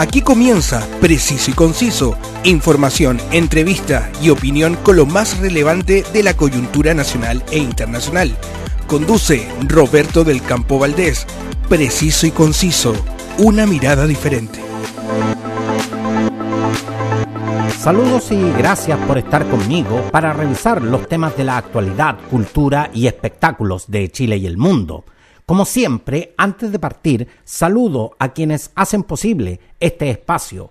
Aquí comienza Preciso y Conciso, información, entrevista y opinión con lo más relevante de la coyuntura nacional e internacional. Conduce Roberto del Campo Valdés. Preciso y Conciso, una mirada diferente. Saludos y gracias por estar conmigo para revisar los temas de la actualidad, cultura y espectáculos de Chile y el mundo. Como siempre, antes de partir, saludo a quienes hacen posible este espacio.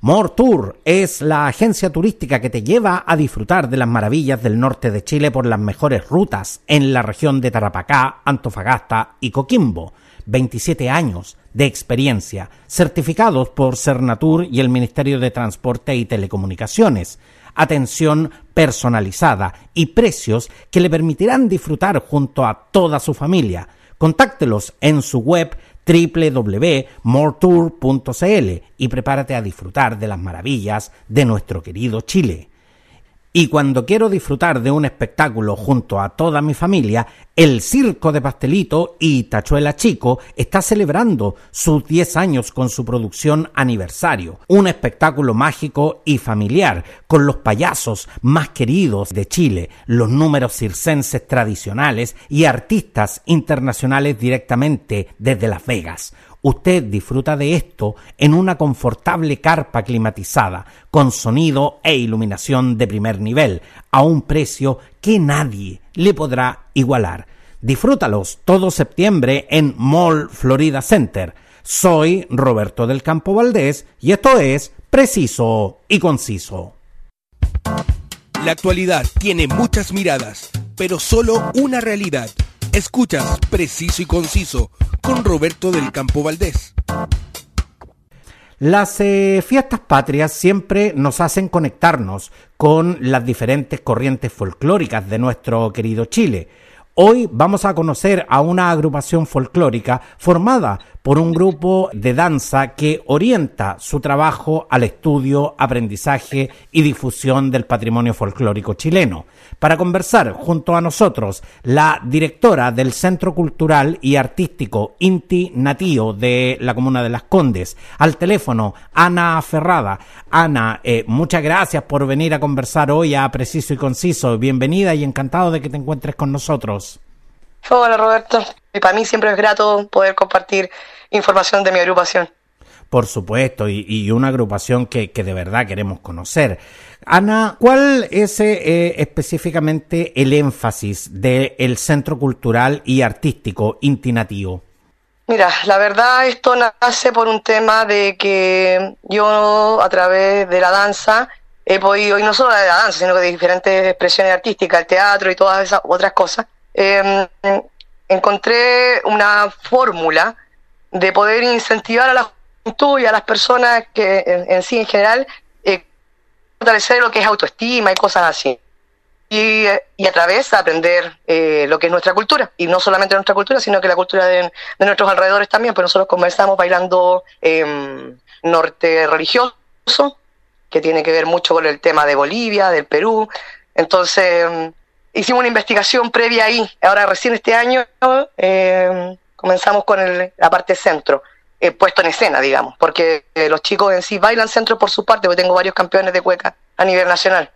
More Tour es la agencia turística que te lleva a disfrutar de las maravillas del norte de Chile por las mejores rutas en la región de Tarapacá, Antofagasta y Coquimbo. 27 años de experiencia, certificados por Cernatur y el Ministerio de Transporte y Telecomunicaciones atención personalizada y precios que le permitirán disfrutar junto a toda su familia Contáctelos en su web www.moretour.cl y prepárate a disfrutar de las maravillas de nuestro querido Chile. Y cuando quiero disfrutar de un espectáculo junto a toda mi familia, el Circo de Pastelito y Tachuela Chico está celebrando sus 10 años con su producción aniversario, un espectáculo mágico y familiar, con los payasos más queridos de Chile, los números circenses tradicionales y artistas internacionales directamente desde Las Vegas. Usted disfruta de esto en una confortable carpa climatizada, con sonido e iluminación de primer nivel, a un precio que nadie le podrá igualar. Disfrútalos todo septiembre en Mall Florida Center. Soy Roberto del Campo Valdés y esto es Preciso y Conciso. La actualidad tiene muchas miradas, pero solo una realidad. Escuchas Preciso y Conciso con Roberto del Campo Valdés. Las eh, fiestas patrias siempre nos hacen conectarnos con las diferentes corrientes folclóricas de nuestro querido Chile. Hoy vamos a conocer a una agrupación folclórica formada por un grupo de danza que orienta su trabajo al estudio, aprendizaje y difusión del patrimonio folclórico chileno. Para conversar junto a nosotros, la directora del Centro Cultural y Artístico Inti Natío de la Comuna de Las Condes, al teléfono Ana Ferrada. Ana, eh, muchas gracias por venir a conversar hoy a Preciso y Conciso. Bienvenida y encantado de que te encuentres con nosotros. Hola Roberto, y para mí siempre es grato poder compartir información de mi agrupación. Por supuesto, y, una agrupación que, de verdad queremos conocer. Ana, ¿cuál es eh, específicamente el énfasis del Centro Cultural y Artístico Intinativo? Mira, la verdad esto nace por un tema de que yo a través de la danza he podido, y no solo de la danza, sino de diferentes expresiones artísticas, el teatro y todas esas otras cosas, em, encontré una fórmula de poder incentivar a la juventud y a las personas que en, sí en general eh, fortalecer lo que es autoestima y cosas así. Y, y a través de aprender eh, lo que es nuestra cultura, y no solamente nuestra cultura, sino que la cultura de, nuestros alrededores también, pues nosotros comenzamos bailando eh, norte religioso, que tiene que ver mucho con el tema de Bolivia, del Perú, entonces em, hicimos una investigación previa ahí, ahora recién este año eh, comenzamos con la parte centro, eh, puesto en escena, digamos, porque eh, los chicos en sí bailan centro por su parte, porque tengo varios campeones de cueca a nivel nacional.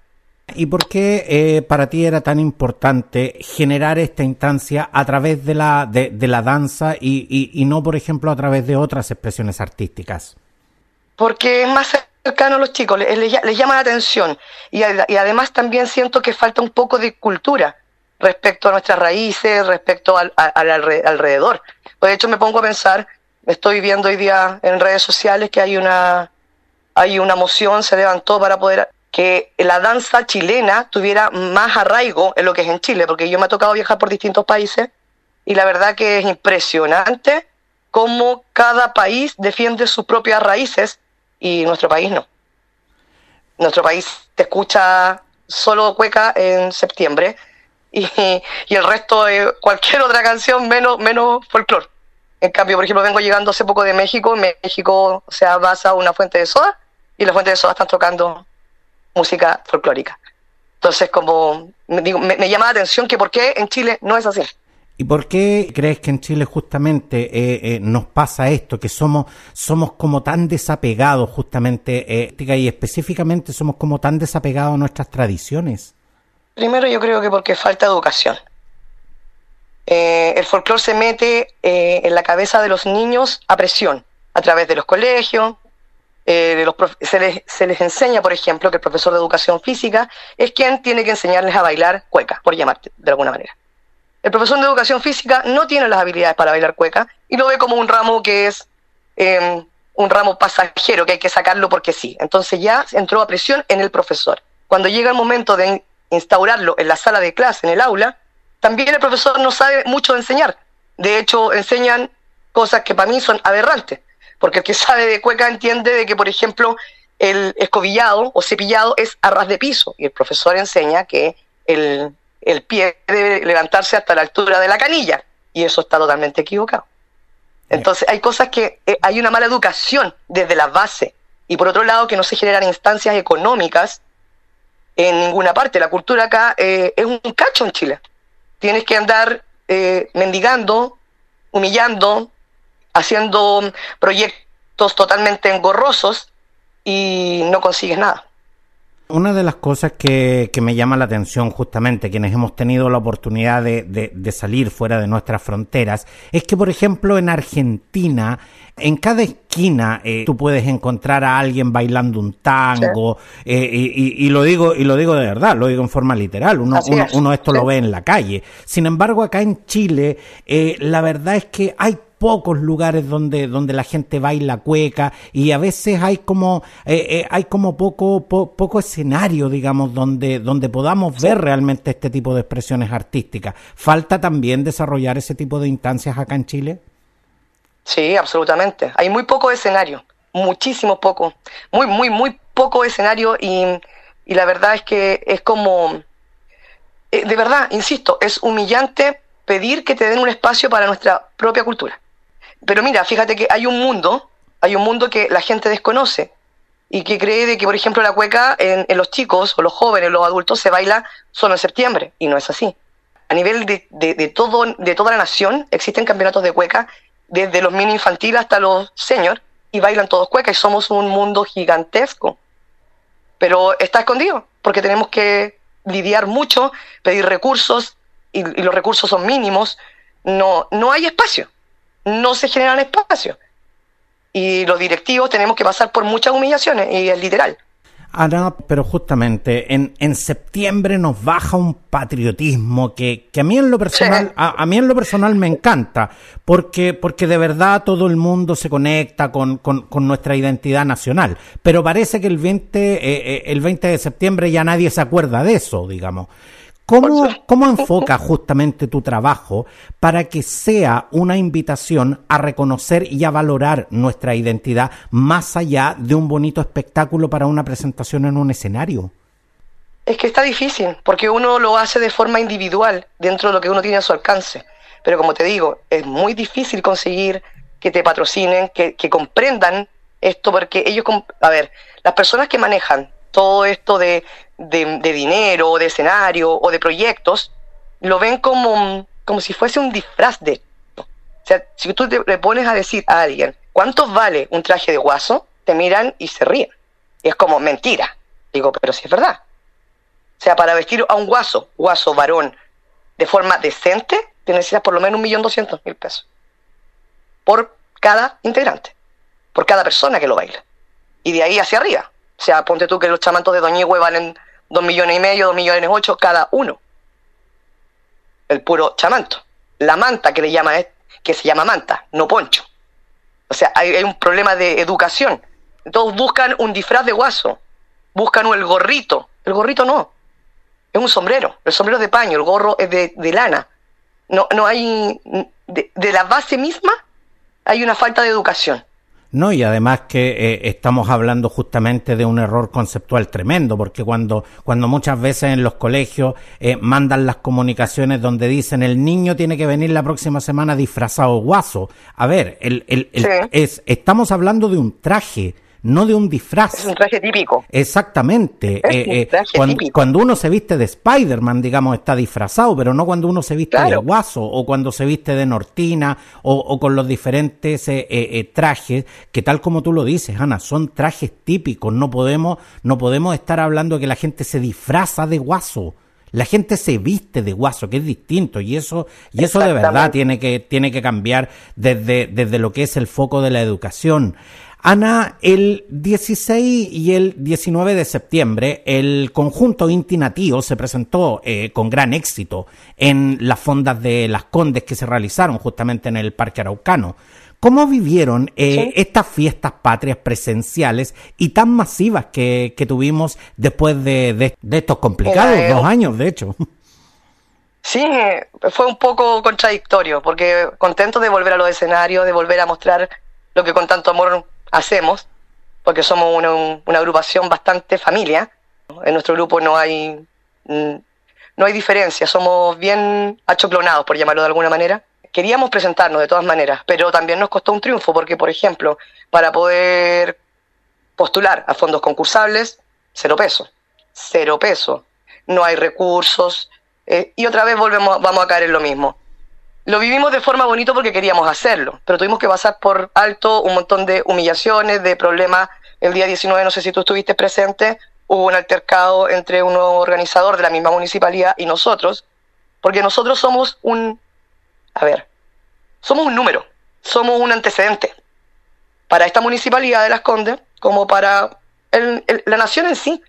¿Y por qué eh, para ti era tan importante generar esta instancia a través de la, de, la danza y, y, no, por ejemplo, a través de otras expresiones artísticas? Porque es más cercano a los chicos, les, les, llama la atención y, y, además también siento que falta un poco de cultura respecto a nuestras raíces, respecto al, alrededor. Pues de hecho me pongo a pensar, estoy viendo hoy día en redes sociales que hay una, hay una moción, se levantó para poder que la danza chilena tuviera más arraigo en lo que es en Chile, porque yo me ha tocado viajar por distintos países y la verdad que es impresionante cómo cada país defiende sus propias raíces y nuestro país no. Nuestro país te escucha solo cueca en septiembre y, el resto de cualquier otra canción menos, menos folclore. En cambio, por ejemplo, vengo llegando hace poco de México, México se basa una fuente de soda y la fuente de soda están tocando música folclórica. Entonces, como me, digo, me, llama la atención que por qué en Chile no es así. ¿Y por qué crees que en Chile justamente eh, eh, nos pasa esto, que somos, somos como tan desapegados justamente, eh, y específicamente somos como tan desapegados a nuestras tradiciones? Primero yo creo que porque falta educación. el folclore se mete en la cabeza de los niños a presión, a través de los colegios, les, se, les, enseña, por ejemplo, que el profesor de educación física es quien tiene que enseñarles a bailar cueca, por llamarte de alguna manera. El profesor de educación física no tiene las habilidades para bailar cueca y lo ve como un ramo que es em, un ramo pasajero, que hay que sacarlo porque sí. Entonces ya entró a presión en el profesor. Cuando llega el momento de instaurarlo en la sala de clase, en el aula, también el profesor no sabe mucho de enseñar. De hecho, enseñan cosas que para mí son aberrantes, porque el que sabe de cueca entiende de que, por ejemplo, el escobillado o cepillado es a ras de piso y el profesor enseña que el, el pie debe levantarse hasta la altura de la canilla, y eso está totalmente equivocado. Entonces hay cosas que eh, hay una mala educación desde la base, y por otro lado que no se generan instancias económicas en ninguna parte. La cultura acá eh, es un cacho en Chile. Tienes que andar eh, mendigando, humillando, haciendo proyectos totalmente engorrosos y no consigues nada. Una de las cosas que, que, me llama la atención justamente quienes hemos tenido la oportunidad de, de, salir fuera de nuestras fronteras es que, por ejemplo, en Argentina, en cada esquina eh, tú puedes encontrar a alguien bailando un tango eh, y, y, lo digo y lo digo de verdad, lo digo en forma literal. Uno, uno, uno, esto lo ve en la calle. Sin embargo, acá en Chile, eh, la verdad es que hay pocos lugares donde, donde la gente baila cueca y a veces hay como, eh, eh, hay como poco, poco escenario, digamos, donde, donde podamos ver realmente este tipo de expresiones artísticas. ¿Falta también desarrollar ese tipo de instancias acá en Chile? Sí, absolutamente. Hay muy poco escenario, muchísimo poco, muy, muy, muy poco escenario y, y la verdad es que es como, eh, de verdad, insisto, es humillante pedir que te den un espacio para nuestra propia cultura. Pero mira, fíjate que hay un mundo, hay un mundo que la gente desconoce y que cree de que, por ejemplo, la cueca en, los chicos o los jóvenes, los adultos, se baila solo en septiembre, y no es así. A nivel de, de, todo, de toda la nación existen campeonatos de cueca, desde los mini infantiles hasta los seniors, y bailan todos cueca, y somos un mundo gigantesco. Pero está escondido, porque tenemos que lidiar mucho, pedir recursos, y, y los recursos son mínimos, no, no hay espacio no se generan espacios. Y los directivos tenemos que pasar por muchas humillaciones, y es literal. Ana, pero justamente en, en septiembre nos baja un patriotismo que, que a mí en lo personal, a, mí en lo personal me encanta, porque, porque de verdad todo el mundo se conecta con, con, con nuestra identidad nacional. Pero parece que el 20, eh, eh, el 20 de septiembre ya nadie se acuerda de eso, digamos. ¿Cómo, ¿Cómo enfocas justamente tu trabajo para que sea una invitación a reconocer y a valorar nuestra identidad más allá de un bonito espectáculo para una presentación en un escenario? Es que está difícil, porque uno lo hace de forma individual, dentro de lo que uno tiene a su alcance. Pero como te digo, es muy difícil conseguir que te patrocinen, que, que comprendan esto, porque ellos, a ver, las personas que manejan todo esto de, de, dinero, de escenario o de proyectos, lo ven como, como si fuese un disfraz de esto. O sea, si tú te le pones a decir a alguien, ¿cuánto vale un traje de guaso? Te miran y se ríen. Es como mentira. Digo, pero si es verdad. O sea, para vestir a un guaso, guaso varón, de forma decente, te necesitas por lo menos un millón doscientos mil pesos. Por cada integrante. Por cada persona que lo baila. Y de ahí hacia arriba. O sea, ponte tú que los chamantos de Doñigüe valen dos millones y medio, dos millones ocho cada uno. El puro chamanto. La manta que le llama que se llama manta, no poncho. O sea, hay, un problema de educación. Todos buscan un disfraz de guaso, buscan el gorrito. El gorrito no, es un sombrero. El sombrero es de paño, el gorro es de, lana. No, no hay, de la base misma hay una falta de educación. No, y además que eh, estamos hablando justamente de un error conceptual tremendo, porque cuando, cuando muchas veces en los colegios eh, mandan las comunicaciones donde dicen el niño tiene que venir la próxima semana disfrazado guaso. A ver, el, el, es, estamos hablando de un traje, no de un disfraz. Es un traje típico. Exactamente. Eh, eh, cuando, uno se viste de Spider-Man, digamos, está disfrazado, pero no cuando uno se viste de Guaso o cuando se viste de Nortina o, con los diferentes eh, trajes, que tal como tú lo dices, Ana, son trajes típicos. No podemos, no podemos estar hablando de que la gente se disfraza de Guaso. La gente se viste de guaso, que es distinto, y eso, y eso de verdad tiene que, tiene que cambiar desde, desde lo que es el foco de la educación. Ana, el 16 y el 19 de septiembre, el conjunto Inti se presentó eh, con gran éxito en las fondas de las Condes que se realizaron justamente en el Parque Araucano. ¿Cómo vivieron eh, estas fiestas patrias presenciales y tan masivas que, tuvimos después de, estos complicados eh, dos años, de hecho? Sí, fue un poco contradictorio, porque contento de volver a los escenarios, de volver a mostrar lo que con tanto amor hacemos, porque somos una, agrupación bastante familia. En nuestro grupo no hay, mm, no hay diferencia, somos bien achoclonados, por llamarlo de alguna manera queríamos presentarnos de todas maneras, pero también nos costó un triunfo porque, por ejemplo, para poder postular a fondos concursables, cero peso, cero peso, no hay recursos eh, y otra vez volvemos, vamos a caer en lo mismo. Lo vivimos de forma bonita porque queríamos hacerlo, pero tuvimos que pasar por alto un montón de humillaciones, de problemas. El día 19, no sé si tú estuviste presente, hubo un altercado entre un organizador de la misma municipalidad y nosotros, porque nosotros somos un a ver, somos un número, somos un antecedente para esta municipalidad de Las Condes, como para la nación en sí.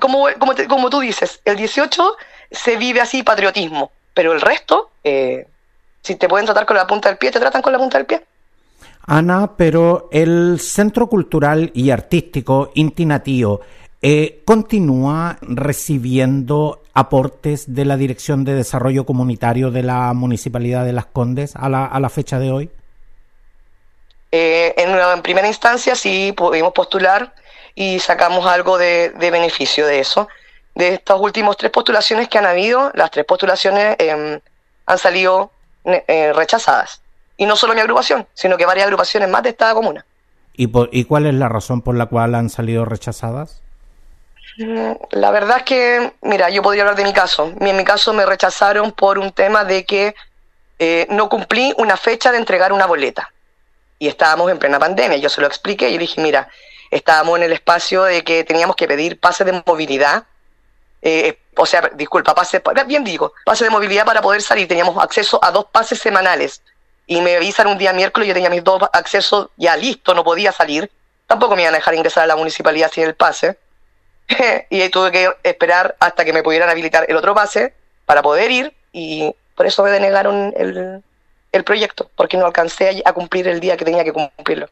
como, como, tú dices, el 18 se vive así patriotismo, pero el resto, eh, si te pueden tratar con la punta del pie, te tratan con la punta del pie. Ana, pero el Centro Cultural y Artístico Inti eh, continúa recibiendo aportes de la Dirección de Desarrollo Comunitario de la Municipalidad de Las Condes a la, a la fecha de hoy? Eh, en, primera instancia sí pudimos postular y sacamos algo de, beneficio de eso. De estas últimas tres postulaciones que han habido, las tres postulaciones em, han salido eh, rechazadas. Y no solo mi agrupación, sino que varias agrupaciones más de esta comuna. ¿Y, ¿Y cuál es la razón por la cual han salido rechazadas? La verdad es que, mira, yo podría hablar de mi caso. En mi caso me rechazaron por un tema de que eh, no cumplí una fecha de entregar una boleta. Y estábamos en plena pandemia. Yo se lo expliqué y dije, mira, estábamos en el espacio de que teníamos que pedir pase de movilidad. Eh, o sea, disculpa, pase, bien digo, pase de movilidad para poder salir. Teníamos acceso a dos pases semanales. Y me avisan un día miércoles, yo tenía mis dos accesos ya listos, no podía salir. Tampoco me iban a dejar ingresar a la municipalidad sin el pase. y tuve que esperar hasta que me pudieran habilitar el otro pase para poder ir y por eso me denegaron el, el proyecto, porque no alcancé a cumplir el día que tenía que cumplirlo.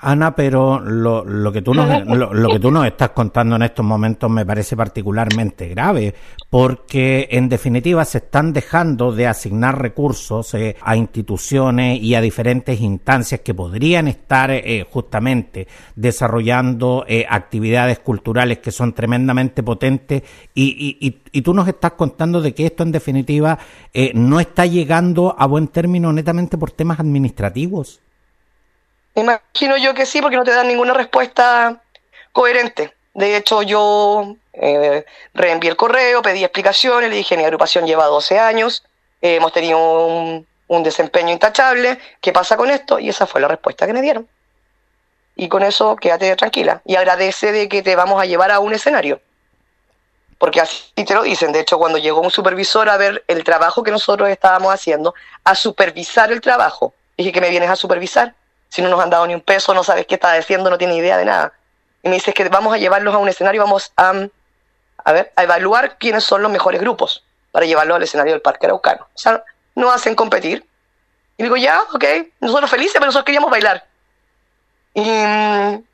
Ana, pero lo, lo, que tú nos, lo, que tú nos estás contando en estos momentos me parece particularmente grave, porque en definitiva se están dejando de asignar recursos eh, a instituciones y a diferentes instancias que podrían estar eh, justamente desarrollando eh, actividades culturales que son tremendamente potentes y, y, y, tú nos estás contando de que esto en definitiva no está llegando a buen término netamente por temas administrativos. Imagino yo que sí, porque no te dan ninguna respuesta coherente. De hecho, yo eh, reenvié el correo, pedí explicaciones, le dije, mi agrupación lleva 12 años, eh, hemos tenido un, desempeño intachable, ¿qué pasa con esto? Y esa fue la respuesta que me dieron. Y con eso quédate tranquila y agradece de que te vamos a llevar a un escenario. Porque así te lo dicen. De hecho, cuando llegó un supervisor a ver el trabajo que nosotros estábamos haciendo, a supervisar el trabajo, dije que me vienes a supervisar si no nos han dado ni un peso, no sabes qué está diciendo, no tiene idea de nada. Y me dices que vamos a llevarlos a un escenario vamos a, a, ver, a evaluar quiénes son los mejores grupos para llevarlos al escenario del Parque Araucano. O sea, no hacen competir. Y digo, ya, ok, nosotros felices, pero nosotros queríamos bailar. Y mm,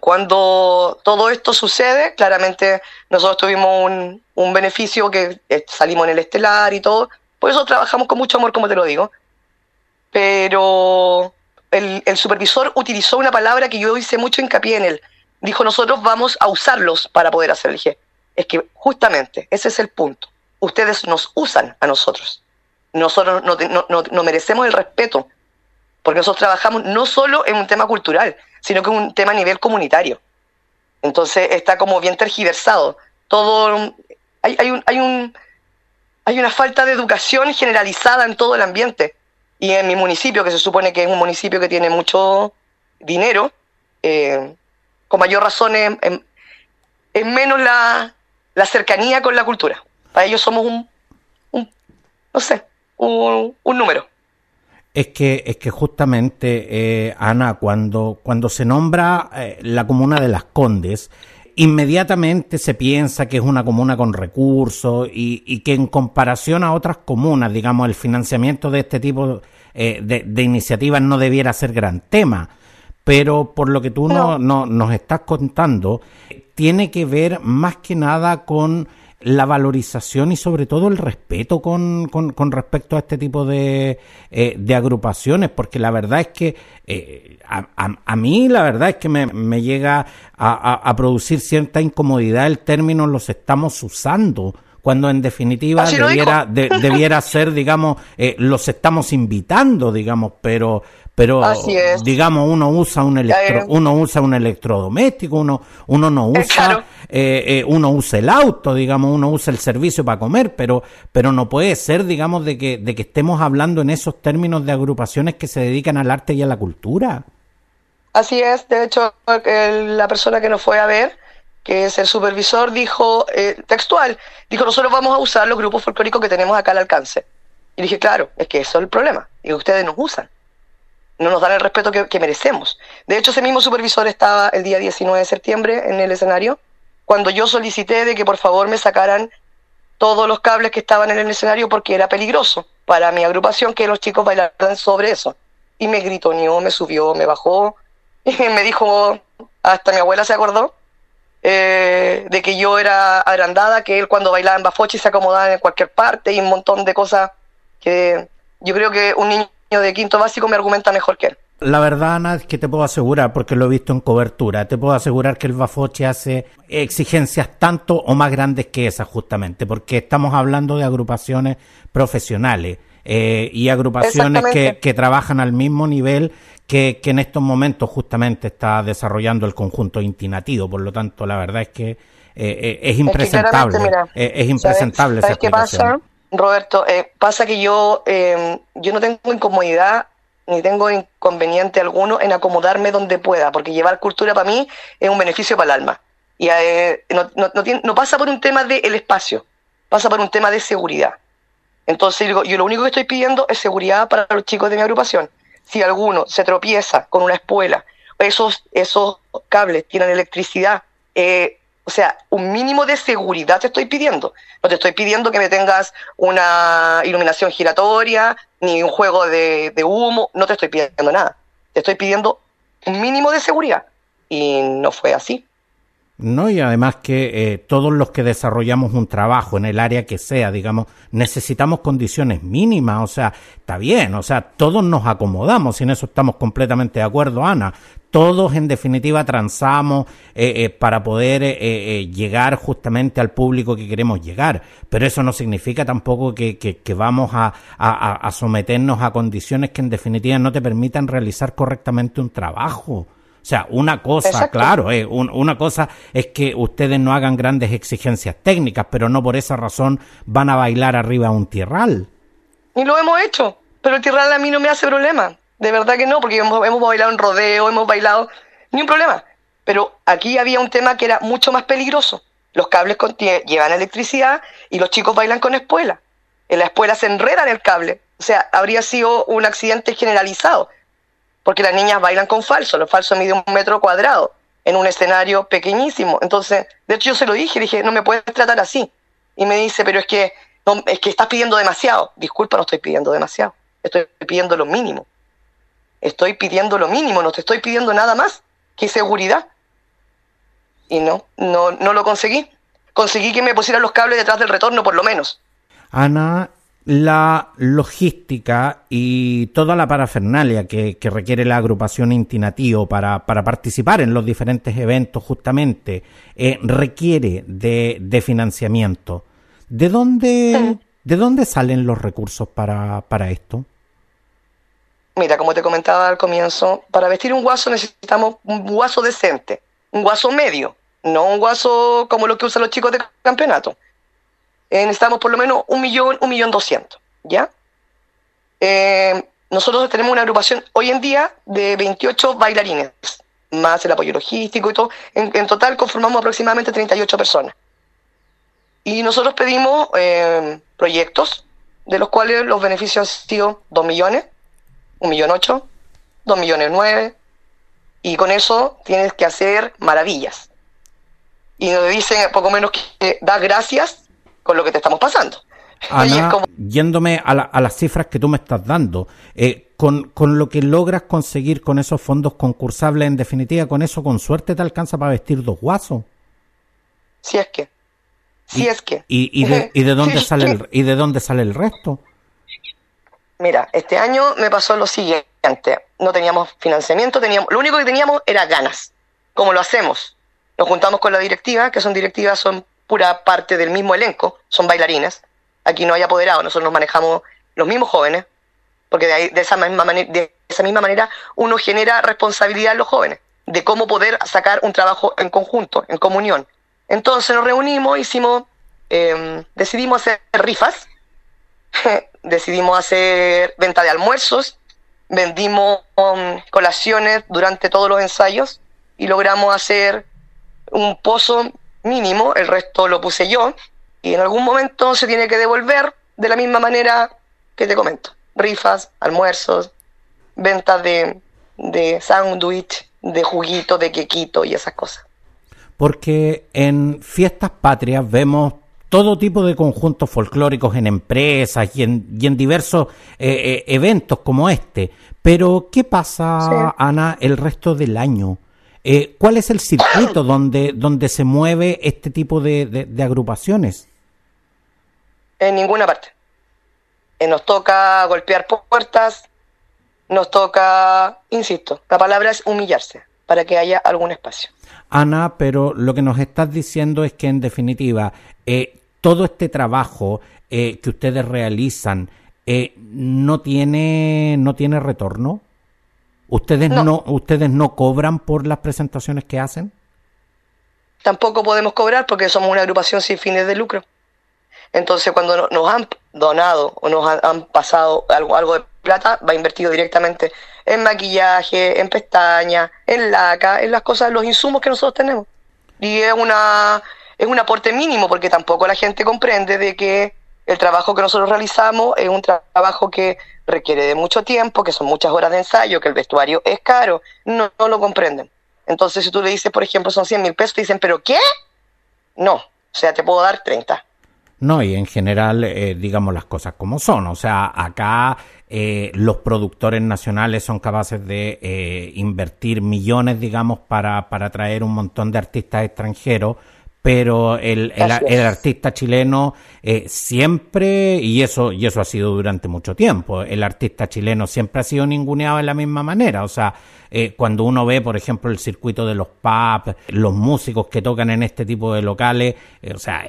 cuando todo esto sucede, claramente nosotros tuvimos un, un beneficio que eh, salimos en el estelar y todo. Por eso trabajamos con mucho amor, como te lo digo. Pero el, supervisor utilizó una palabra que yo hice mucho hincapié en él. Dijo, nosotros vamos a usarlos para poder hacer. dije, es que justamente ese es el punto. Ustedes nos usan a nosotros. Nosotros no, merecemos el respeto, porque nosotros trabajamos no solo en un tema cultural, sino que es un tema a nivel comunitario. Entonces está como bien tergiversado. Todo hay, hay, un, hay, un, hay una falta de educación generalizada en todo el ambiente. Y en mi municipio, que se supone que es un municipio que tiene mucho dinero, eh, con mayor razón es, menos la, la, cercanía con la cultura. Para ellos somos un, un no sé, un, un número. Es que, es que justamente, eh, Ana, cuando, cuando se nombra eh, la comuna de Las Condes, inmediatamente se piensa que es una comuna con recursos y, que en comparación a otras comunas, digamos, el financiamiento de este tipo eh, de, iniciativas no debiera ser gran tema. Pero por lo que tú no, no, nos estás contando, tiene que ver más que nada con la valorización y sobre todo el respeto con, con, respecto a este tipo de, eh, de, agrupaciones, porque la verdad es que eh, a, a, mí la verdad es que me, me llega a, a, producir cierta incomodidad el término los estamos usando cuando en definitiva debiera, debiera ser, digamos, eh, los estamos invitando, digamos, pero pero digamos uno usa un electro, uno usa un electrodoméstico uno uno no usa eh, eh, uno usa el auto digamos uno usa el servicio para comer pero pero no puede ser digamos de que de que estemos hablando en esos términos de agrupaciones que se dedican al arte y a la cultura. Así es. De hecho la persona que nos fue a ver que es el supervisor dijo eh, textual dijo nosotros vamos a usar los grupos folclóricos que tenemos acá al alcance y dije claro es que eso es el problema y ustedes nos usan no nos dan el respeto que, merecemos. De hecho, ese mismo supervisor estaba el día 19 de septiembre en el escenario, cuando yo solicité de que por favor me sacaran todos los cables que estaban en el escenario porque era peligroso para mi agrupación que los chicos bailaran sobre eso. Y me gritoneó, me subió, me bajó, y me dijo, hasta mi abuela se acordó, eh, de que yo era agrandada, que él cuando bailaba en Bafochi se acomodaba en cualquier parte y un montón de cosas que yo creo que un niño de quinto básico me argumenta mejor que él. La verdad, Ana, es que te puedo asegurar, porque lo he visto en cobertura, te puedo asegurar que el Bafoche hace exigencias tanto o más grandes que esas, justamente, porque estamos hablando de agrupaciones profesionales eh, y agrupaciones que, trabajan al mismo nivel que, en estos momentos justamente está desarrollando el conjunto intinativo. Por lo tanto, la verdad es que eh, eh, es impresentable. Es, impresentable ¿sabes, qué pasa? Roberto, eh, pasa que yo, em, yo no tengo incomodidad ni tengo inconveniente alguno en acomodarme donde pueda, porque llevar cultura para mí es un beneficio para el alma. Y eh, no, no, pasa por un tema del espacio, pasa por un tema de seguridad. Entonces yo lo único que estoy pidiendo es seguridad para los chicos de mi agrupación. Si alguno se tropieza con una espuela, esos, esos cables tienen electricidad, eh, o sea, un mínimo de seguridad te estoy pidiendo. No te estoy pidiendo que me tengas una iluminación giratoria, ni un juego de, humo, no te estoy pidiendo nada. Te estoy pidiendo un mínimo de seguridad. Y no fue así. No, y además que eh, todos los que desarrollamos un trabajo en el área que sea, digamos, necesitamos condiciones mínimas, o sea, está bien, o sea, todos nos acomodamos, y en eso estamos completamente de acuerdo, Ana. Todos, en definitiva, transamos eh, eh, para poder llegar justamente al público que queremos llegar, pero eso no significa tampoco que, que, vamos a, a someternos a condiciones que, en definitiva, no te permitan realizar correctamente un trabajo. O sea, una cosa, claro, eh, una cosa es que ustedes no hagan grandes exigencias técnicas, pero no por esa razón van a bailar arriba a un tierral. Y lo hemos hecho, pero el tierral a mí no me hace problema. De verdad que no, porque hemos, hemos bailado en rodeo, hemos bailado, ni un problema. Pero aquí había un tema que era mucho más peligroso. Los cables llevan electricidad y los chicos bailan con espuela. En la espuela se enredan el cable. O sea, habría sido un accidente generalizado porque las niñas bailan con falso, los falsos miden un metro cuadrado en un escenario pequeñísimo. Entonces, de hecho yo se lo dije, dije, no me puedes tratar así. Y me dice, pero es que, no, es que estás pidiendo demasiado. Disculpa, no estoy pidiendo demasiado, estoy pidiendo lo mínimo. Estoy pidiendo lo mínimo, no te estoy pidiendo nada más que seguridad. Y no, no, no lo conseguí. Conseguí que me pusieran los cables detrás del retorno, por lo menos. Ana, la logística y toda la parafernalia que, requiere la agrupación Intinatio para, para, participar en los diferentes eventos justamente eh, requiere de, financiamiento. ¿De dónde, ¿De dónde salen los recursos para, para esto? Mira, como te comentaba al comienzo, para vestir un guaso necesitamos un guaso decente, un guaso medio, no un guaso como lo que usan los chicos de campeonato. Eh, necesitamos por lo menos un millón, un millón doscientos, ¿ya? Eh, nosotros tenemos una agrupación hoy en día de 28 bailarines, más el apoyo logístico y todo. En, total conformamos aproximadamente 38 personas. Y nosotros pedimos eh, proyectos, de los cuales los beneficios han sido 2 millones, 1 millón 8, 2 millones 9, y con eso tienes que hacer maravillas. Y nos dicen poco menos que da gracias con lo que te estamos pasando. Ana, yéndome a, las cifras que tú me estás dando, eh, con, lo que logras conseguir con esos fondos concursables, en definitiva, con eso, con suerte te alcanza para vestir dos guasos. Si es que. Si es que. ¿Y, de, dónde sale el, ¿Y de dónde sale el resto? Mira, este año me pasó lo siguiente. No teníamos financiamiento, teníamos, lo único que teníamos era ganas. Como lo hacemos. Nos juntamos con la directiva, que son directivas, son pura parte del mismo elenco, son bailarines aquí no hay apoderado, nosotros nos manejamos los mismos jóvenes, porque de, de, esa, misma de esa misma manera uno genera responsabilidad en los jóvenes, de cómo poder sacar un trabajo en conjunto, en comunión. Entonces nos reunimos, hicimos, em, decidimos hacer rifas, decidimos hacer venta de almuerzos, vendimos um, colaciones durante todos los ensayos y logramos hacer un pozo mínimo, el resto lo puse yo, y en algún momento se tiene que devolver de la misma manera que te comento. Rifas, almuerzos, ventas de, de sándwich, de juguito, de quequito y esas cosas. Porque en fiestas patrias vemos todo tipo de conjuntos folclóricos en empresas y en, y en diversos eh, eh, eventos como este. Pero, ¿qué pasa, Ana, el resto del año? Eh, ¿Cuál es el circuito donde, donde se mueve este tipo de agrupaciones? En ninguna parte. Eh, nos toca golpear puertas, nos toca, insisto, la palabra es humillarse para que haya algún espacio. Ana, pero lo que nos estás diciendo es que en definitiva eh, todo este trabajo eh, que ustedes realizan no tiene no tiene retorno. Ustedes no. ustedes no cobran por las presentaciones que hacen. Tampoco podemos cobrar porque somos una agrupación sin fines de lucro. Entonces, cuando nos han donado o nos han, pasado algo, algo de plata, va invertido directamente en maquillaje, en pestañas, en laca, en las cosas, los insumos que nosotros tenemos. Y es una es un aporte mínimo porque tampoco la gente comprende de que el trabajo que nosotros realizamos es un trabajo que requiere de mucho tiempo, que son muchas horas de ensayo, que el vestuario es caro, no, no lo comprenden. Entonces, si tú le dices, por ejemplo, son 100 mil pesos, te dicen, ¿pero qué? No, o sea, te puedo dar 30. No, y en general, eh, digamos las cosas como son. O sea, acá eh, los productores nacionales son capaces de eh, invertir millones, digamos, para, para traer un montón de artistas extranjeros pero el, el, artista chileno eh, siempre, y eso, y eso ha sido durante mucho tiempo, el artista chileno siempre ha sido ninguneado de la misma manera. O sea, eh, cuando uno ve, por ejemplo, el circuito de los pubs, los músicos que tocan en este tipo de locales, eh, o sea,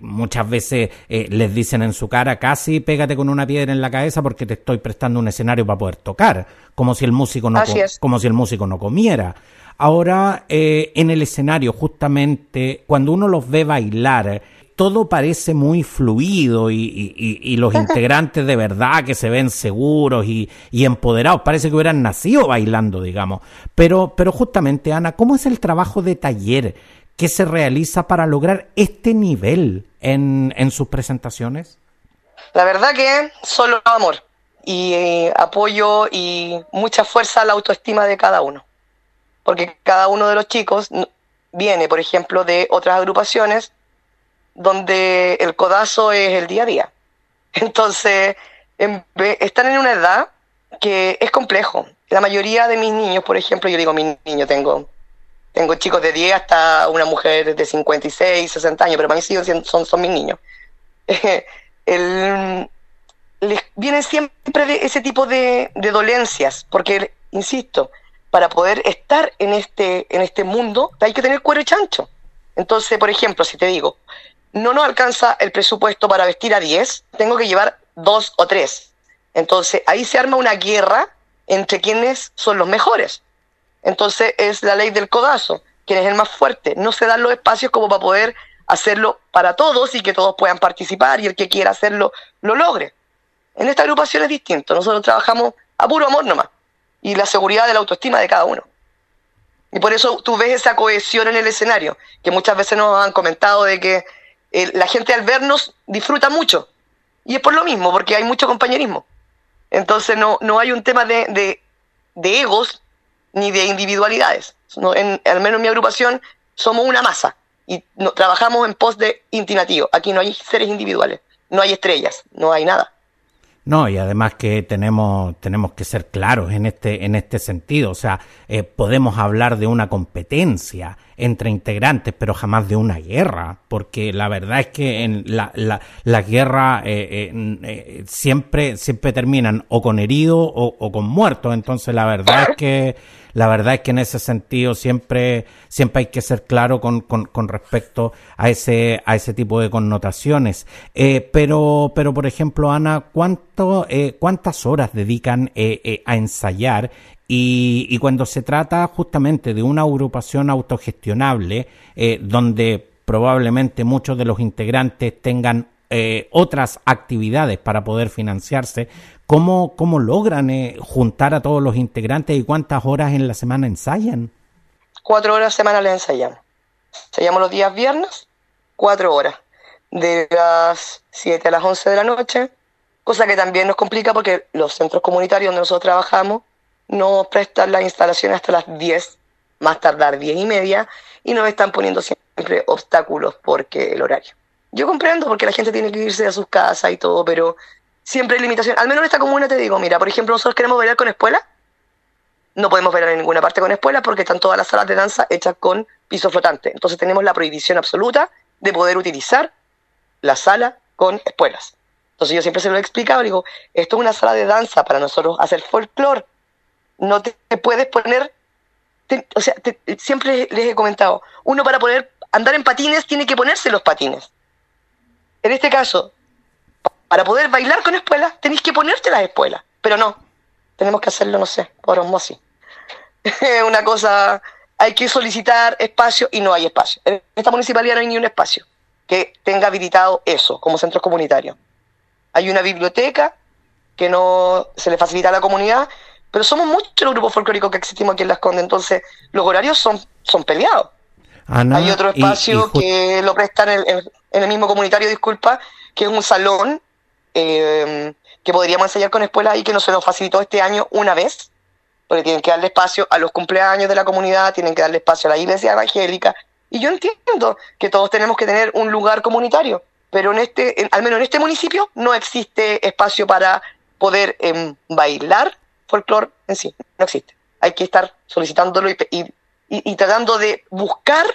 muchas veces les dicen en su cara, casi pégate con una piedra en la cabeza porque te estoy prestando un escenario para poder tocar, como si el músico no, como si el músico no comiera. Ahora, eh, en el escenario, justamente, cuando uno los ve bailar, todo parece muy fluido y, los integrantes de verdad que se ven seguros y, empoderados, parece que hubieran nacido bailando, digamos. Pero, pero justamente, Ana, ¿cómo es el trabajo de taller que se realiza para lograr este nivel en, en sus presentaciones? La verdad que solo amor y eh, apoyo y mucha fuerza a la autoestima de cada uno porque cada uno de los chicos viene, por ejemplo, de otras agrupaciones donde el codazo es el día a día. Entonces, están en una edad que es complejo. La mayoría de mis niños, por ejemplo, yo digo mi niño, tengo, tengo chicos de 10 hasta una mujer de 56, 60 años, pero para mí sí son, son mis niños. el, les vienen siempre de ese tipo de dolencias, porque, insisto, para poder estar en este, en este mundo hay que tener cuero y chancho. Entonces, por ejemplo, si te digo, no nos alcanza el presupuesto para vestir a 10, tengo que llevar dos o tres. Entonces, ahí se arma una guerra entre quienes son los mejores. Entonces es la ley del codazo, quien es el más fuerte. No se dan los espacios como para poder hacerlo para todos y que todos puedan participar y el que quiera hacerlo lo logre. En esta agrupación es distinto, nosotros trabajamos a puro amor nomás y la seguridad de la autoestima de cada uno. Y por eso tú ves esa cohesión en el escenario, que muchas veces nos han comentado de que eh, la gente al vernos disfruta mucho. Y es por lo mismo, porque hay mucho compañerismo. Entonces no, no hay un tema de, de, egos ni de individualidades. en, al menos en mi agrupación somos una masa y no, trabajamos en pos de intinativo. Aquí no hay seres individuales, no hay estrellas, no hay nada. No, y además que tenemos, tenemos que ser claros en este, en este sentido. O sea, eh, podemos hablar de una competencia entre integrantes, pero jamás de una guerra, porque la verdad es que en la, la, guerra eh, eh, siempre, siempre terminan o con heridos o, con muertos. Entonces, la verdad es que la verdad es que en ese sentido siempre, siempre hay que ser claro con, con, respecto a ese, a ese tipo de connotaciones. Eh, pero, pero, por ejemplo, Ana, ¿cuánto, eh, ¿cuántas horas dedican eh, a ensayar y, cuando se trata justamente de una agrupación autogestionable, donde probablemente muchos de los integrantes tengan eh, otras actividades para poder financiarse. ¿Cómo, cómo logran eh, juntar a todos los integrantes y cuántas horas en la semana ensayan? Cuatro horas semanales ensayamos. Ensayamos los días viernes, cuatro horas, de las 7 a las 11 de la noche, cosa que también nos complica porque los centros comunitarios donde nosotros trabajamos nos prestan las instalaciones hasta las 10, más tardar 10 y media, y nos están poniendo siempre obstáculos porque el horario. Yo comprendo porque la gente tiene que irse a sus casas y todo, pero siempre hay limitación. Al menos en esta comuna te digo, mira, por ejemplo, nosotros queremos bailar con espuela. No podemos bailar en ninguna parte con espuela porque están todas las salas de danza hechas con piso flotante. Entonces tenemos la prohibición absoluta de poder utilizar la sala con espuelas. Entonces yo siempre se lo he explicado, digo, esto es una sala de danza para nosotros hacer folclore. No te, puedes poner, o sea, siempre les he comentado, uno para poder andar en patines tiene que ponerse los patines. En este caso, para poder bailar con espuelas, tenéis que ponerte las espuelas. Pero no, tenemos que hacerlo, no sé, por osmosis. Una cosa, hay que solicitar espacio y no hay espacio. En esta municipalidad no hay ni un espacio que tenga habilitado eso como centro comunitario. Hay una biblioteca que no se le facilita a la comunidad, pero somos muchos los grupos folclóricos que existimos aquí en Las Condes, entonces los horarios son, son peleados. hay otro espacio que lo prestan en, en el mismo comunitario, disculpa, que es un salón eh, que podríamos ensayar con escuelas y que no se nos facilitó este año una vez, porque tienen que darle espacio a los cumpleaños de la comunidad, tienen que darle espacio a la iglesia evangélica. Y yo entiendo que todos tenemos que tener un lugar comunitario, pero en este, al menos en este municipio, no existe espacio para poder em, bailar folclore en sí, no existe. Hay que estar solicitándolo y tratando de buscar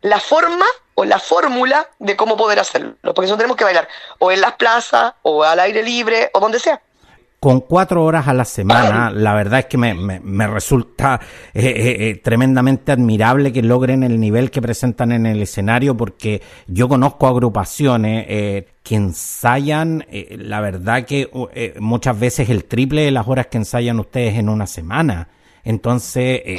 la forma o la fórmula de cómo poder hacerlo, porque eso tenemos que bailar o en las plazas o al aire libre o donde sea. Con cuatro horas a la semana, la verdad es que me, me, resulta eh, eh, eh, tremendamente admirable que logren el nivel que presentan en el escenario, porque yo conozco agrupaciones que ensayan, la verdad que muchas veces el triple de las horas que ensayan ustedes en una semana. Entonces, eh,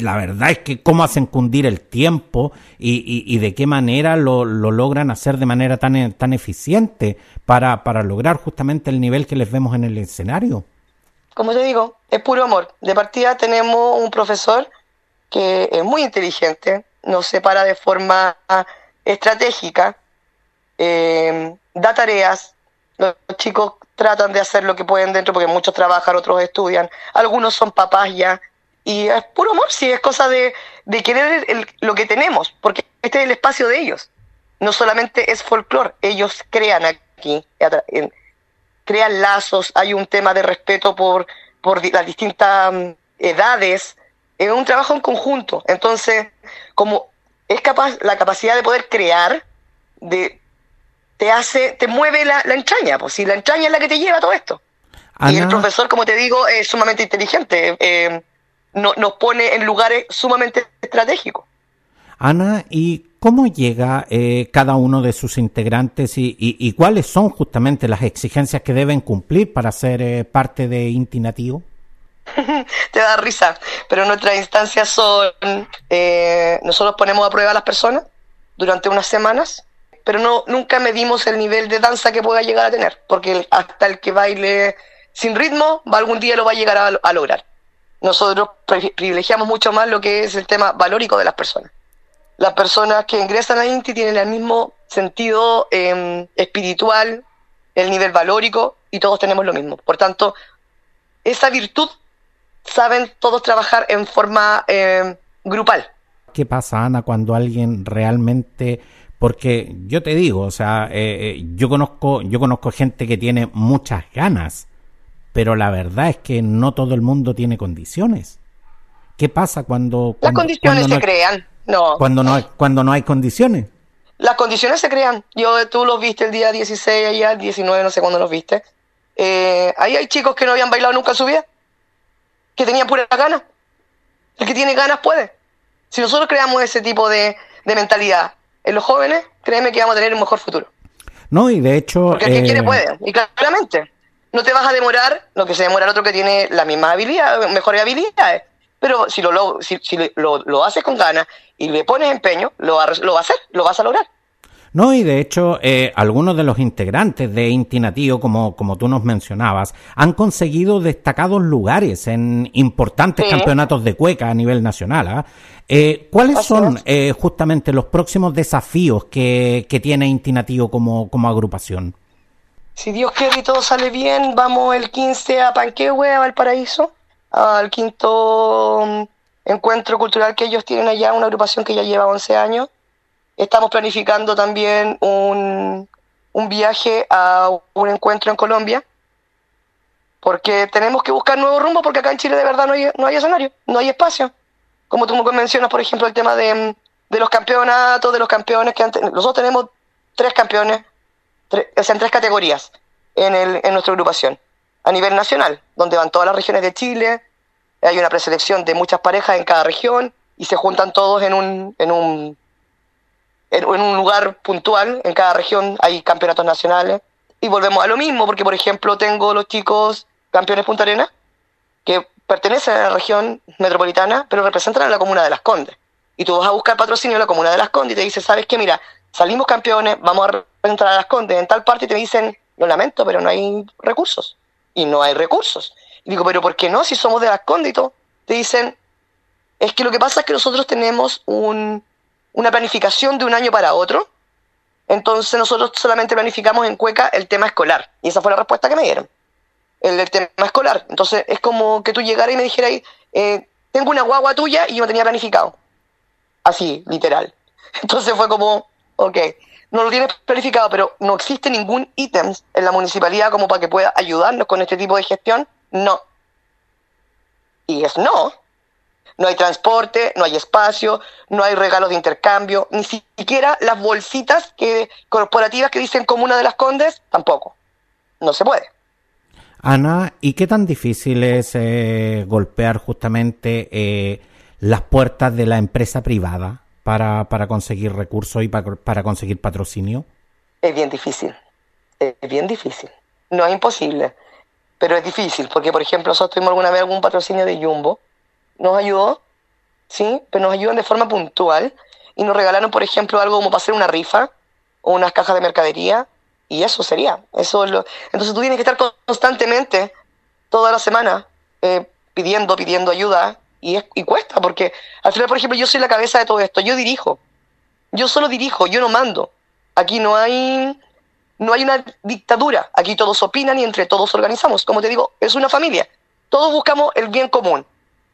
la verdad es que cómo hacen cundir el tiempo y, y, de qué manera lo, lo, logran hacer de manera tan, tan eficiente para, para lograr justamente el nivel que les vemos en el escenario. Como te digo, es puro amor. De partida tenemos un profesor que es muy inteligente, nos separa de forma estratégica, eh, da tareas, los chicos tratan de hacer lo que pueden dentro porque muchos trabajan, otros estudian, algunos son papás ya, y es puro amor, sí, es cosa de, de querer lo que tenemos, porque este es el espacio de ellos. No solamente es folclore, ellos crean aquí, crean lazos, hay un tema de respeto por, por las distintas mm, edades, es un trabajo en conjunto. Entonces, como es capaz la capacidad de poder crear, de te hace, te mueve la, entraña, pues si la entraña es la que te lleva a todo esto. Y el profesor, como te digo, es sumamente inteligente, eh, nos pone en lugares sumamente estratégicos. Ana, ¿y cómo llega eh, cada uno de sus integrantes y, cuáles son justamente las exigencias que deben cumplir para ser eh, parte de Inti Nativo? te da risa, pero nuestras instancias son, eh, nosotros ponemos a prueba a las personas durante unas semanas, pero no nunca medimos el nivel de danza que pueda llegar a tener, porque hasta el que baile sin ritmo, algún día lo va a llegar a, lograr. Nosotros privilegiamos mucho más lo que es el tema valórico de las personas. Las personas que ingresan a INTI tienen el mismo sentido em, espiritual, el nivel valórico, y todos tenemos lo mismo. Por tanto, esa virtud saben todos trabajar en forma em, grupal. ¿Qué pasa, Ana, cuando alguien realmente porque yo te digo, o sea, eh, eh, yo conozco, yo conozco gente que tiene muchas ganas pero la verdad es que no todo el mundo tiene condiciones. ¿Qué pasa cuando... Las condiciones se crean, no. Cuando no, hay, cuando no hay condiciones. Las condiciones se crean. Yo, tú los viste el día 16, allá, el 19, no sé cuándo los viste. Eh, ahí hay chicos que no habían bailado nunca en su vida, que tenían pura ganas. El que tiene ganas puede. Si nosotros creamos ese tipo de, mentalidad en los jóvenes, créeme que vamos a tener un mejor futuro. No, y de hecho... Porque el que quiere eh, puede, y claramente no te vas a demorar lo que se demora el otro que tiene la misma habilidad, mejores habilidades. Pero si lo, si, lo, haces con ganas y le pones empeño, lo, va, lo va a hacer, lo vas a lograr. No, y de hecho, eh, algunos de los integrantes de Inti como, como tú nos mencionabas, han conseguido destacados lugares en importantes campeonatos de cueca a nivel nacional. ¿ah? Eh, ¿Cuáles son eh, justamente los próximos desafíos que, que tiene Inti como, como agrupación? si Dios quiere y todo sale bien, vamos el 15 a Panquehue, a Valparaíso, al quinto mm, encuentro cultural que ellos tienen allá, una agrupación que ya lleva 11 años. Estamos planificando también un, un viaje a un encuentro en Colombia, porque tenemos que buscar nuevos rumbos, porque acá en Chile de verdad no hay, no hay escenario, no hay espacio. Como tú me mencionas, por ejemplo, el tema de, de los campeonatos, de los campeones que antes, nosotros tenemos tres campeones en tres categorías en, el, en nuestra agrupación. A nivel nacional, donde van todas las regiones de Chile, hay una preselección de muchas parejas en cada región y se juntan todos en un, en un, en, un lugar puntual. En cada región hay campeonatos nacionales. Y volvemos a lo mismo, porque por ejemplo tengo los chicos campeones Punta Arena, que pertenecen a la región metropolitana, pero representan a la comuna de Las Condes. Y tú vas a buscar patrocinio en la comuna de Las Condes y te dices, ¿sabes qué? Mira, salimos campeones, vamos a entrar a las Condes en tal parte y te dicen, lo lamento, pero no hay recursos. Y no hay recursos. Y digo, pero ¿por qué no? Si somos de las Condes y. Te dicen, es que lo que pasa es que nosotros tenemos un, una planificación de un año para otro. Entonces nosotros solamente planificamos en Cueca el tema escolar. Y esa fue la respuesta que me dieron. El, tema escolar. Entonces es como que tú llegaras y me dijeras, eh, tengo una guagua tuya y yo me tenía planificado. Así, literal. Entonces fue como, ok, no lo tienes planificado, pero no existe ningún ítem en la municipalidad como para que pueda ayudarnos con este tipo de gestión, no. Y es no. No hay transporte, no hay espacio, no hay regalos de intercambio, ni siquiera las bolsitas que, corporativas que dicen Comuna de las Condes, tampoco. No se puede. Ana, ¿y qué tan difícil es eh, golpear justamente eh, las puertas de la empresa privada? para, para conseguir recursos y para, para conseguir patrocinio? Es bien difícil, es bien difícil. No es imposible, pero es difícil, porque por ejemplo nosotros tuvimos alguna vez algún patrocinio de Jumbo, nos ayudó, sí, pero nos ayudan de forma puntual y nos regalaron, por ejemplo, algo como para hacer una rifa o unas cajas de mercadería y eso sería. Eso. Entonces tú tienes que estar constantemente, toda la semana, eh, pidiendo, pidiendo ayuda y, es, y cuesta, porque al final, por ejemplo, yo soy la cabeza de todo esto, yo dirijo, yo solo dirijo, yo no mando. Aquí no hay, no hay una dictadura, aquí todos opinan y entre todos organizamos. Como te digo, es una familia, todos buscamos el bien común.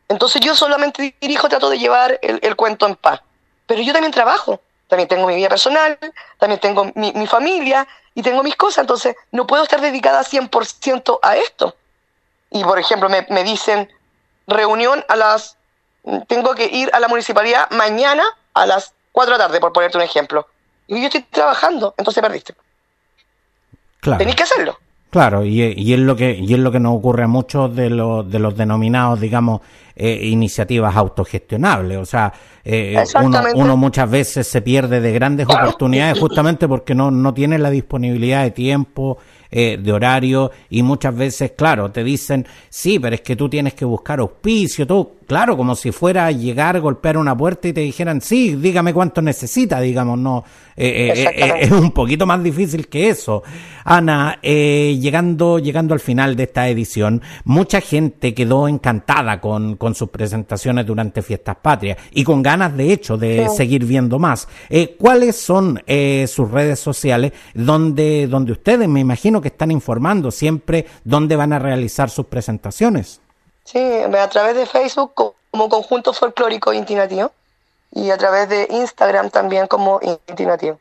Entonces yo solamente dirijo, trato de llevar el, cuento en paz. Pero yo también trabajo, también tengo mi vida personal, también tengo mi, mi familia y tengo mis cosas, entonces no puedo estar dedicada 100% a esto. Y por ejemplo, me, me dicen, reunión a las... Tengo que ir a la municipalidad mañana a las 4 de la tarde, por ponerte un ejemplo. Y yo estoy trabajando, entonces perdiste. Claro. Tenéis que hacerlo. Claro, y, y, es lo que y es lo que nos ocurre a muchos de los de los denominados, digamos, eh, iniciativas autogestionables. O sea, eh, uno, muchas veces se pierde de grandes oportunidades justamente porque no, no tiene la disponibilidad de tiempo eh, de horario y muchas veces, claro, te dicen, sí, pero es que tú tienes que buscar auspicio, tú, claro, como si fuera a llegar, golpear una puerta y te dijeran, sí, dígame cuánto necesita, digamos, no, eh, eh, eh, es un poquito más difícil que eso. Ana, llegando, llegando al final de esta edición, mucha gente quedó encantada con, con sus presentaciones durante Fiestas Patrias y con ganas, de hecho, de seguir viendo más. ¿Cuáles son sus redes sociales donde, donde ustedes, me imagino que están informando siempre dónde van a realizar sus presentaciones? Sí, a través de Facebook como Conjunto Folclórico Intinativo y a través de Instagram también como Intinativo.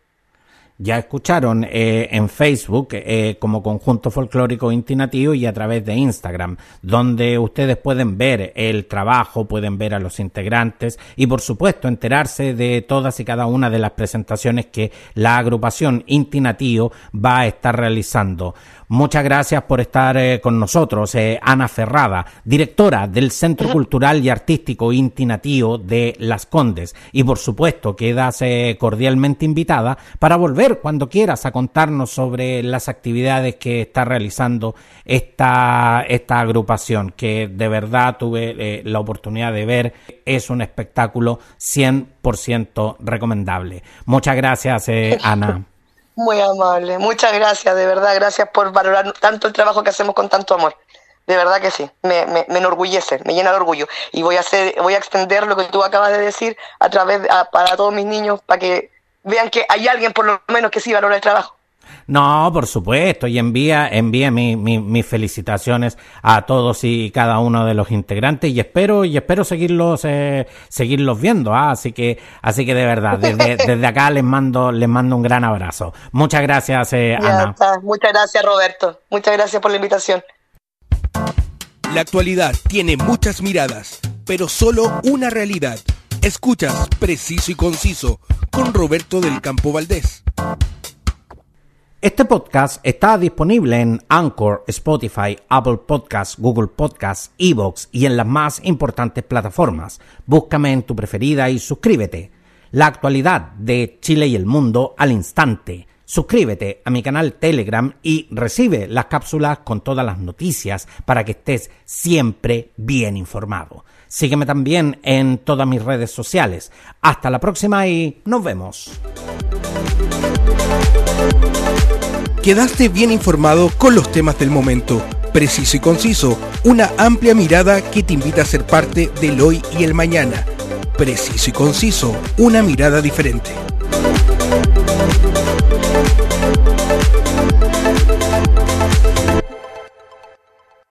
Ya escucharon eh, en Facebook eh, como Conjunto Folclórico Intinativo y a través de Instagram, donde ustedes pueden ver el trabajo, pueden ver a los integrantes y por supuesto enterarse de todas y cada una de las presentaciones que la agrupación Intinativo va a estar realizando. Muchas gracias por estar eh, con nosotros, eh, Ana Ferrada, directora del Centro Cultural y Artístico Inti de Las Condes. Y por supuesto, quedas eh, cordialmente invitada para volver cuando quieras a contarnos sobre las actividades que está realizando esta, esta agrupación, que de verdad tuve la oportunidad de ver. Es un espectáculo 100% recomendable. Muchas gracias, Ana. Muy amable, muchas gracias, de verdad, gracias por valorar tanto el trabajo que hacemos con tanto amor. De verdad que sí, me, me, me enorgullece, me llena de orgullo. Y voy a hacer, voy a extender lo que tú acabas de decir a través para todos mis niños, para que vean que hay alguien por lo menos que sí valora el trabajo. No, por supuesto, y envía, envía mi, mis felicitaciones a todos y cada uno de los integrantes y espero, y espero seguirlos, eh, seguirlos viendo, ¿ah? así que, así que de verdad, desde, desde acá les mando, les mando un gran abrazo. Muchas gracias, eh, Ana. Muchas gracias, Roberto. Muchas gracias por la invitación. La actualidad tiene muchas miradas, pero solo una realidad. Escuchas preciso y conciso con Roberto del Campo Valdés. Este podcast está disponible en Anchor, Spotify, Apple Podcasts, Google Podcasts, Evox y en las más importantes plataformas. Búscame en tu preferida y suscríbete. La actualidad de Chile y el mundo al instante. Suscríbete a mi canal Telegram y recibe las cápsulas con todas las noticias para que estés siempre bien informado. Sígueme también en todas mis redes sociales. Hasta la próxima y nos vemos. Quedaste bien informado con los temas del momento, preciso y conciso, una amplia mirada que te invita a ser parte del hoy y el mañana. Preciso y conciso, una mirada diferente.